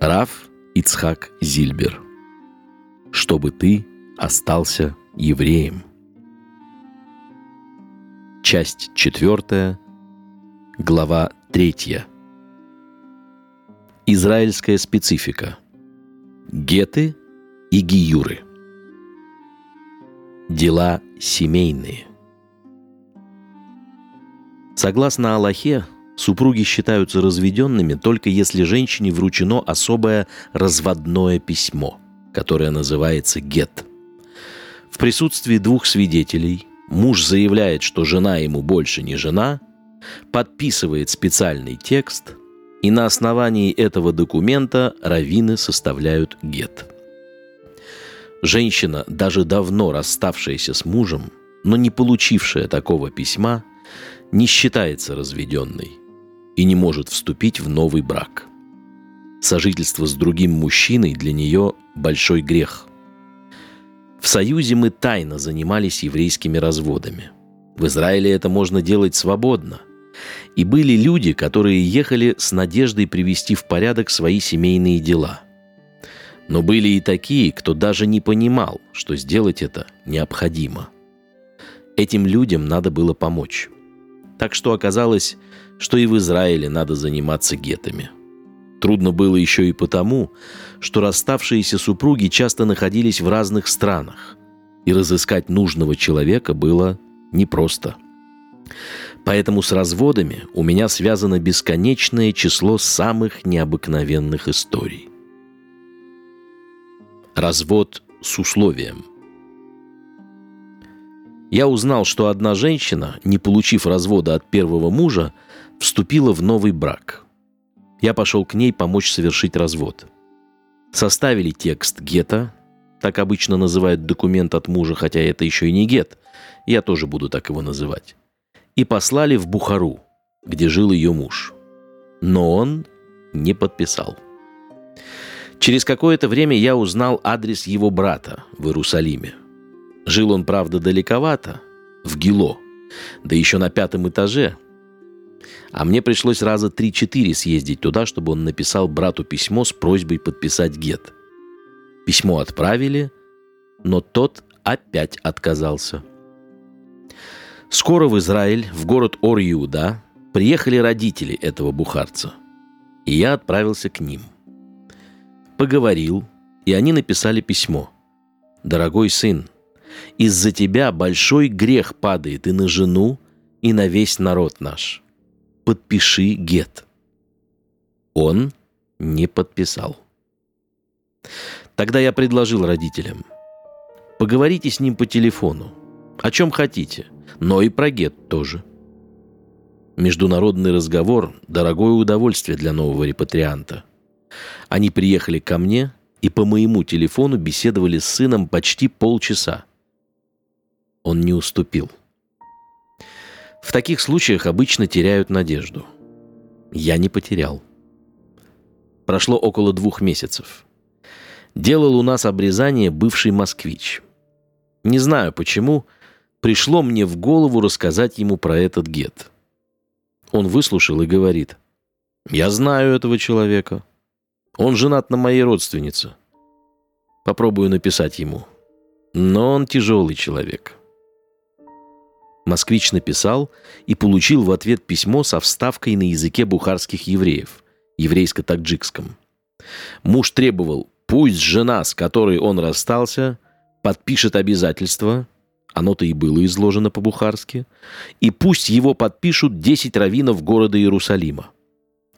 Раф Ицхак Зильбер. Чтобы ты остался евреем. Часть четвертая, глава третья. Израильская специфика. Геты и гиюры. Дела семейные. Согласно Аллахе, супруги считаются разведенными только если женщине вручено особое разводное письмо, которое называется гет. В присутствии двух свидетелей муж заявляет, что жена ему больше не жена, подписывает специальный текст, и на основании этого документа раввины составляют гет. Женщина, даже давно расставшаяся с мужем, но не получившая такого письма, не считается разведенной и не может вступить в новый брак. Сожительство с другим мужчиной для нее большой грех. В Союзе мы тайно занимались еврейскими разводами. В Израиле это можно делать свободно. И были люди, которые ехали с надеждой привести в порядок свои семейные дела. Но были и такие, кто даже не понимал, что сделать это необходимо. Этим людям надо было помочь. Так что оказалось, что и в Израиле надо заниматься гетами. Трудно было еще и потому, что расставшиеся супруги часто находились в разных странах, и разыскать нужного человека было непросто. Поэтому с разводами у меня связано бесконечное число самых необыкновенных историй. Развод с условием – я узнал, что одна женщина, не получив развода от первого мужа, вступила в новый брак. Я пошел к ней помочь совершить развод. Составили текст гета, так обычно называют документ от мужа, хотя это еще и не гет, я тоже буду так его называть, и послали в Бухару, где жил ее муж. Но он не подписал. Через какое-то время я узнал адрес его брата в Иерусалиме. Жил он, правда, далековато, в Гило, да еще на пятом этаже. А мне пришлось раза три-четыре съездить туда, чтобы он написал брату письмо с просьбой подписать гет. Письмо отправили, но тот опять отказался. Скоро в Израиль, в город Ор-Юда, приехали родители этого бухарца. И я отправился к ним. Поговорил, и они написали письмо. «Дорогой сын, из-за тебя большой грех падает и на жену, и на весь народ наш. Подпиши гет». Он не подписал. Тогда я предложил родителям. Поговорите с ним по телефону. О чем хотите, но и про гет тоже. Международный разговор – дорогое удовольствие для нового репатрианта. Они приехали ко мне и по моему телефону беседовали с сыном почти полчаса – он не уступил. В таких случаях обычно теряют надежду. Я не потерял. Прошло около двух месяцев. Делал у нас обрезание бывший москвич. Не знаю почему, пришло мне в голову рассказать ему про этот гет. Он выслушал и говорит, «Я знаю этого человека. Он женат на моей родственнице. Попробую написать ему. Но он тяжелый человек». Москвич написал и получил в ответ письмо со вставкой на языке бухарских евреев, еврейско-таджикском. Муж требовал, пусть жена, с которой он расстался, подпишет обязательства, оно-то и было изложено по-бухарски, и пусть его подпишут 10 раввинов города Иерусалима.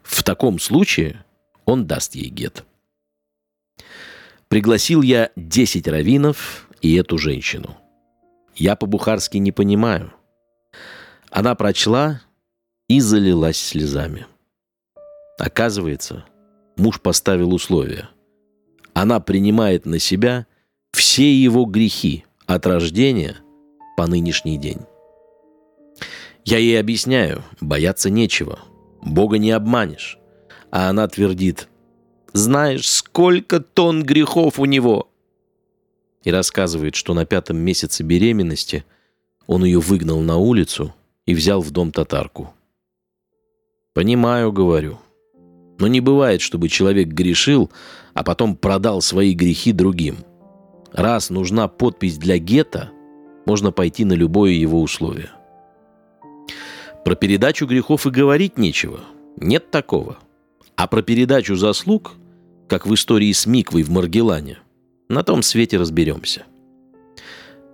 В таком случае он даст ей гет. Пригласил я 10 раввинов и эту женщину. Я по-бухарски не понимаю. Она прочла и залилась слезами. Оказывается, муж поставил условия. Она принимает на себя все его грехи от рождения по нынешний день. Я ей объясняю, бояться нечего, Бога не обманешь. А она твердит, знаешь, сколько тонн грехов у него – и рассказывает, что на пятом месяце беременности он ее выгнал на улицу и взял в дом татарку. «Понимаю», — говорю. Но не бывает, чтобы человек грешил, а потом продал свои грехи другим. Раз нужна подпись для гетто, можно пойти на любое его условие. Про передачу грехов и говорить нечего. Нет такого. А про передачу заслуг, как в истории с Миквой в Маргелане, на том свете разберемся.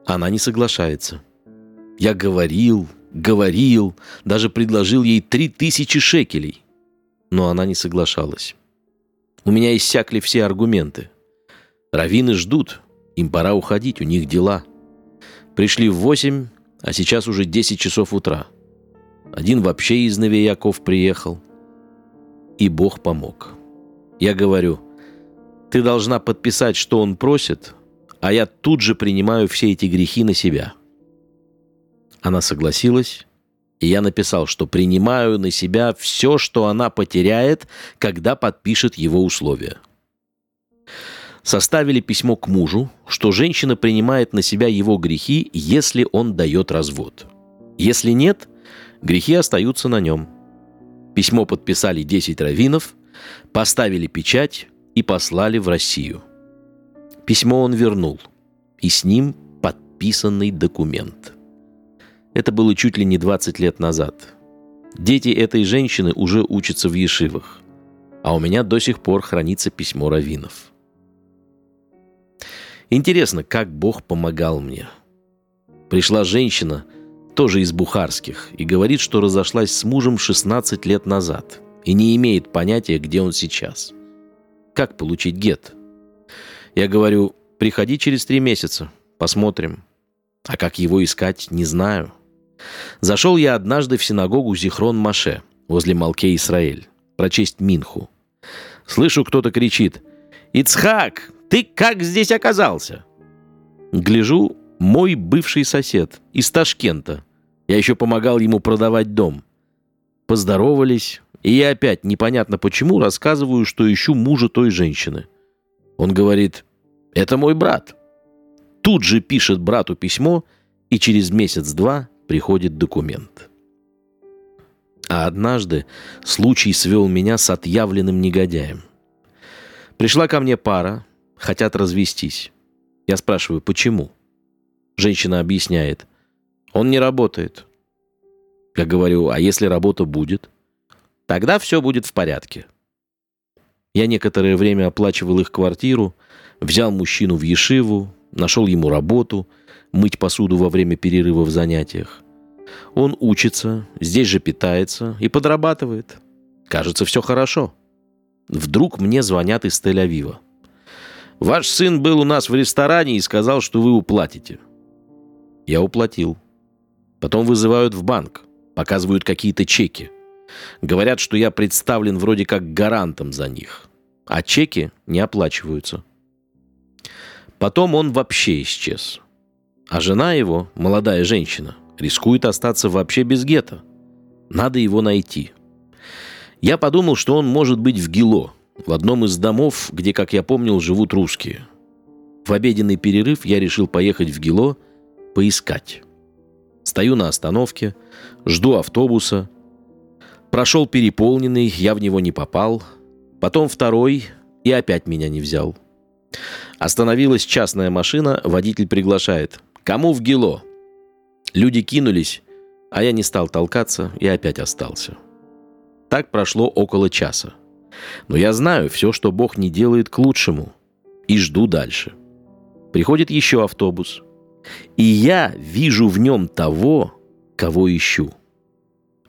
Она не соглашается. Я говорил, говорил, даже предложил ей три тысячи шекелей. Но она не соглашалась. У меня иссякли все аргументы. Равины ждут, им пора уходить, у них дела. Пришли в восемь, а сейчас уже десять часов утра. Один вообще из Новияков приехал. И Бог помог. Я говорю, ты должна подписать, что он просит, а я тут же принимаю все эти грехи на себя. Она согласилась, и я написал, что принимаю на себя все, что она потеряет, когда подпишет его условия. Составили письмо к мужу, что женщина принимает на себя его грехи, если он дает развод. Если нет, грехи остаются на нем. Письмо подписали 10 раввинов, поставили печать и послали в Россию. Письмо он вернул, и с ним подписанный документ. Это было чуть ли не 20 лет назад. Дети этой женщины уже учатся в Ешивах, а у меня до сих пор хранится письмо раввинов. Интересно, как Бог помогал мне. Пришла женщина, тоже из бухарских, и говорит, что разошлась с мужем 16 лет назад и не имеет понятия, где он сейчас. Как получить гет? Я говорю, приходи через три месяца, посмотрим. А как его искать, не знаю. Зашел я однажды в синагогу Зихрон Маше, возле Малке Исраэль, прочесть Минху. Слышу, кто-то кричит «Ицхак, ты как здесь оказался?» Гляжу, мой бывший сосед из Ташкента. Я еще помогал ему продавать дом. Поздоровались, и я опять, непонятно почему, рассказываю, что ищу мужа той женщины. Он говорит это мой брат. Тут же пишет брату письмо, и через месяц-два приходит документ. А однажды случай свел меня с отъявленным негодяем. Пришла ко мне пара, хотят развестись. Я спрашиваю, почему? Женщина объясняет, он не работает. Я говорю, а если работа будет? Тогда все будет в порядке. Я некоторое время оплачивал их квартиру, Взял мужчину в Ешиву, нашел ему работу, мыть посуду во время перерыва в занятиях. Он учится, здесь же питается и подрабатывает. Кажется, все хорошо. Вдруг мне звонят из Тель-Авива. «Ваш сын был у нас в ресторане и сказал, что вы уплатите». Я уплатил. Потом вызывают в банк, показывают какие-то чеки. Говорят, что я представлен вроде как гарантом за них. А чеки не оплачиваются. Потом он вообще исчез. А жена его, молодая женщина, рискует остаться вообще без гетто. Надо его найти. Я подумал, что он может быть в Гило, в одном из домов, где, как я помнил, живут русские. В обеденный перерыв я решил поехать в Гило поискать. Стою на остановке, жду автобуса. Прошел переполненный, я в него не попал. Потом второй и опять меня не взял. Остановилась частная машина, водитель приглашает. «Кому в Гило?» Люди кинулись, а я не стал толкаться и опять остался. Так прошло около часа. Но я знаю все, что Бог не делает к лучшему. И жду дальше. Приходит еще автобус. И я вижу в нем того, кого ищу.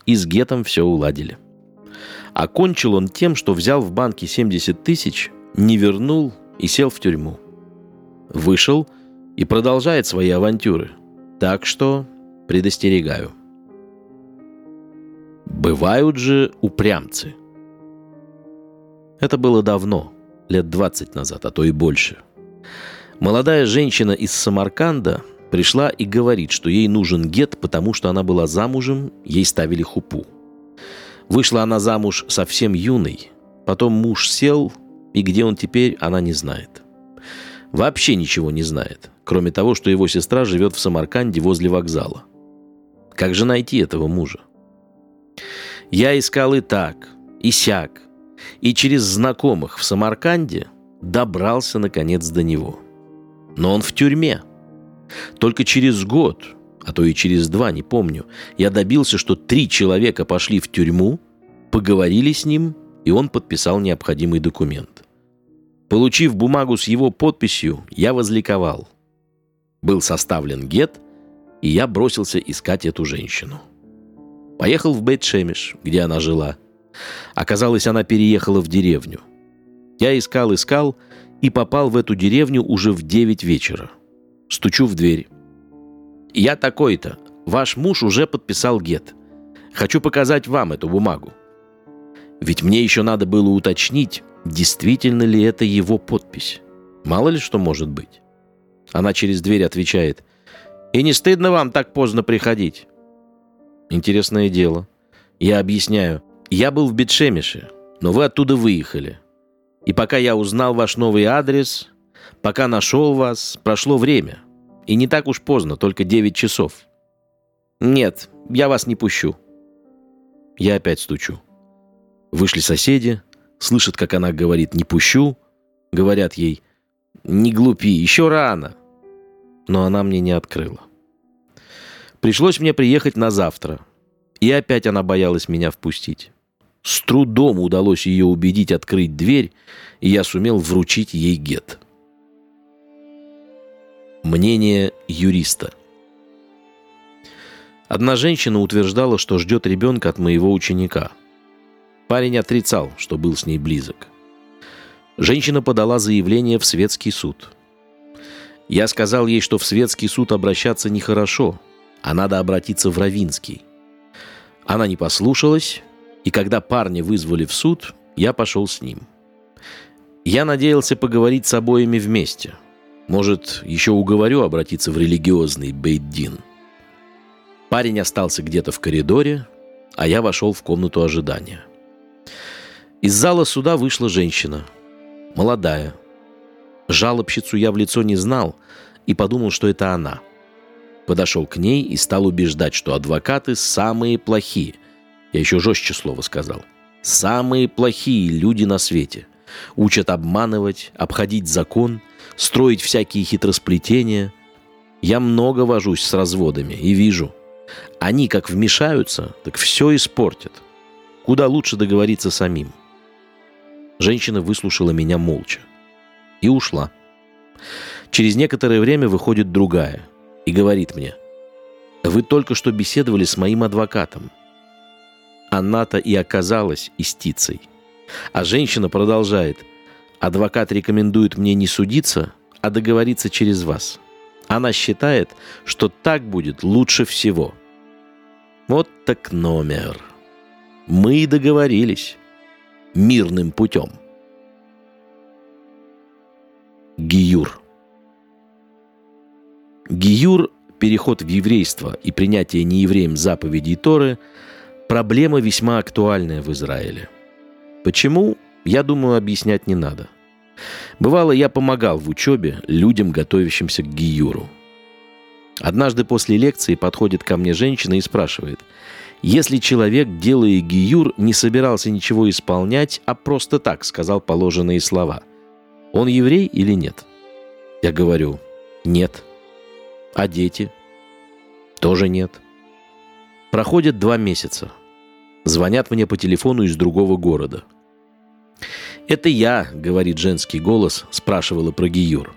И с Гетом все уладили. Окончил он тем, что взял в банке 70 тысяч, не вернул и сел в тюрьму. Вышел и продолжает свои авантюры. Так что предостерегаю. Бывают же упрямцы. Это было давно, лет 20 назад, а то и больше. Молодая женщина из Самарканда пришла и говорит, что ей нужен гет, потому что она была замужем, ей ставили хупу. Вышла она замуж совсем юной, потом муж сел, и где он теперь, она не знает. Вообще ничего не знает, кроме того, что его сестра живет в Самарканде возле вокзала. Как же найти этого мужа? Я искал и так, и сяк. и через знакомых в Самарканде добрался наконец до него. Но он в тюрьме. Только через год, а то и через два, не помню, я добился, что три человека пошли в тюрьму, поговорили с ним, и он подписал необходимый документ. Получив бумагу с его подписью, я возликовал. Был составлен гет, и я бросился искать эту женщину. Поехал в Бейт-Шемиш, где она жила. Оказалось, она переехала в деревню. Я искал, искал и попал в эту деревню уже в 9 вечера. Стучу в дверь. «Я такой-то. Ваш муж уже подписал гет. Хочу показать вам эту бумагу». Ведь мне еще надо было уточнить, действительно ли это его подпись. Мало ли что может быть. Она через дверь отвечает. «И не стыдно вам так поздно приходить?» Интересное дело. Я объясняю. Я был в Бетшемише, но вы оттуда выехали. И пока я узнал ваш новый адрес, пока нашел вас, прошло время. И не так уж поздно, только 9 часов. Нет, я вас не пущу. Я опять стучу. Вышли соседи, слышат, как она говорит «не пущу», говорят ей «не глупи, еще рано». Но она мне не открыла. Пришлось мне приехать на завтра. И опять она боялась меня впустить. С трудом удалось ее убедить открыть дверь, и я сумел вручить ей гет. Мнение юриста. Одна женщина утверждала, что ждет ребенка от моего ученика. Парень отрицал, что был с ней близок. Женщина подала заявление в светский суд. Я сказал ей, что в светский суд обращаться нехорошо, а надо обратиться в Равинский. Она не послушалась, и когда парня вызвали в суд, я пошел с ним. Я надеялся поговорить с обоими вместе. Может, еще уговорю обратиться в религиозный бейддин. Парень остался где-то в коридоре, а я вошел в комнату ожидания. Из зала суда вышла женщина. Молодая. Жалобщицу я в лицо не знал и подумал, что это она – подошел к ней и стал убеждать, что адвокаты самые плохие. Я еще жестче слово сказал. Самые плохие люди на свете. Учат обманывать, обходить закон, строить всякие хитросплетения. Я много вожусь с разводами и вижу. Они как вмешаются, так все испортят. Куда лучше договориться самим. Женщина выслушала меня молча и ушла. Через некоторое время выходит другая – и говорит мне, «Вы только что беседовали с моим адвокатом». Она-то и оказалась истицей. А женщина продолжает, «Адвокат рекомендует мне не судиться, а договориться через вас. Она считает, что так будет лучше всего». Вот так номер. Мы и договорились. Мирным путем. Гиюр. Гиюр, переход в еврейство и принятие неевреем заповедей Торы – проблема весьма актуальная в Израиле. Почему, я думаю, объяснять не надо. Бывало, я помогал в учебе людям, готовящимся к Гиюру. Однажды после лекции подходит ко мне женщина и спрашивает, если человек, делая Гиюр, не собирался ничего исполнять, а просто так сказал положенные слова, он еврей или нет? Я говорю, нет – а дети? Тоже нет. Проходит два месяца. Звонят мне по телефону из другого города. «Это я», — говорит женский голос, спрашивала про Гиюр.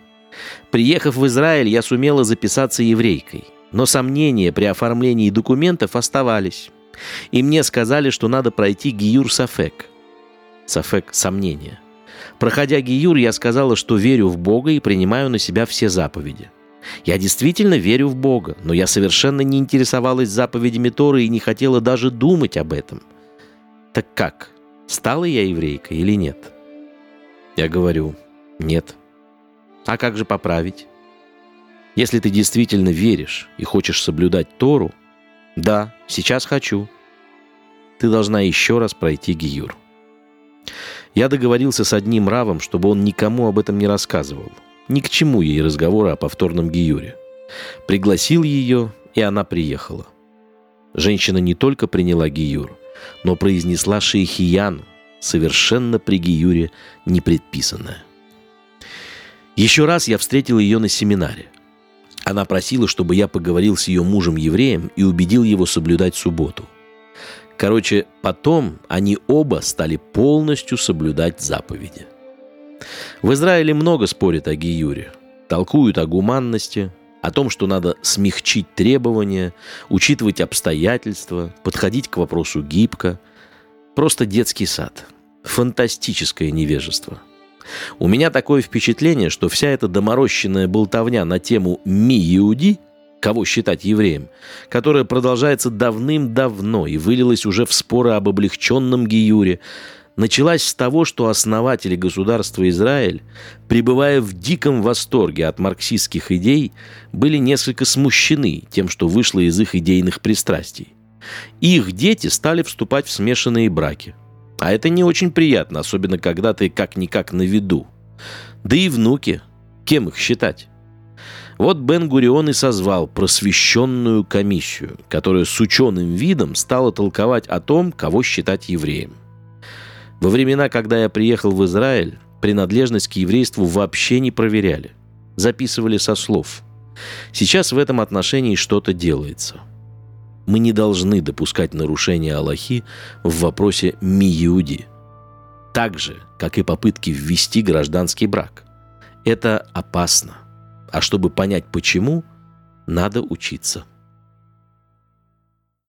«Приехав в Израиль, я сумела записаться еврейкой, но сомнения при оформлении документов оставались. И мне сказали, что надо пройти Гиюр Сафек». Сафек — сомнение. Проходя Гиюр, я сказала, что верю в Бога и принимаю на себя все заповеди — я действительно верю в Бога, но я совершенно не интересовалась заповедями Торы и не хотела даже думать об этом. Так как? Стала я еврейкой или нет? Я говорю, нет. А как же поправить? Если ты действительно веришь и хочешь соблюдать Тору, да, сейчас хочу. Ты должна еще раз пройти Гиюр. Я договорился с одним равом, чтобы он никому об этом не рассказывал – ни к чему ей разговоры о повторном Гиюре. Пригласил ее, и она приехала. Женщина не только приняла Гиюр, но произнесла шейхияну, совершенно при Гиюре не предписанное. Еще раз я встретил ее на семинаре. Она просила, чтобы я поговорил с ее мужем-евреем и убедил его соблюдать субботу. Короче, потом они оба стали полностью соблюдать заповеди. В Израиле много спорят о Гиюре. Толкуют о гуманности, о том, что надо смягчить требования, учитывать обстоятельства, подходить к вопросу гибко. Просто детский сад. Фантастическое невежество. У меня такое впечатление, что вся эта доморощенная болтовня на тему «ми-иуди» кого считать евреем, которая продолжается давным-давно и вылилась уже в споры об облегченном Гиюре, началась с того, что основатели государства Израиль, пребывая в диком восторге от марксистских идей, были несколько смущены тем, что вышло из их идейных пристрастий. Их дети стали вступать в смешанные браки. А это не очень приятно, особенно когда ты как-никак на виду. Да и внуки. Кем их считать? Вот Бен-Гурион и созвал просвещенную комиссию, которая с ученым видом стала толковать о том, кого считать евреем. Во времена, когда я приехал в Израиль, принадлежность к еврейству вообще не проверяли. Записывали со слов. Сейчас в этом отношении что-то делается. Мы не должны допускать нарушения Аллахи в вопросе «ми-иуди». Так же, как и попытки ввести гражданский брак. Это опасно. А чтобы понять почему, надо учиться.